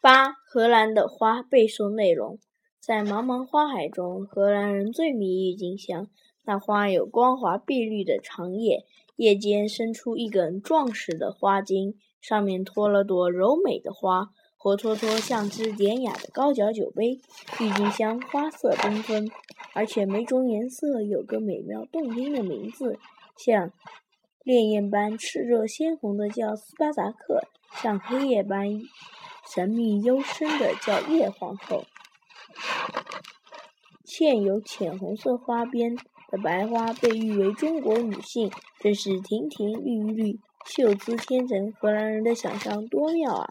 八、荷兰的花背诵内容：在茫茫花海中，荷兰人最迷郁金香。那花有光滑碧绿的长叶，叶间伸出一根壮实的花茎，上面托了朵柔美的花，活脱脱像只典雅的高脚酒杯。郁金香花色缤纷，而且每种颜色有个美妙动听的名字，像烈焰般炽热鲜红的叫斯巴达克，像黑夜般。神秘幽深的叫叶皇后，嵌有浅红色花边的白花被誉为中国女性，真是亭亭玉立、秀姿天成。荷兰人的想象多妙啊！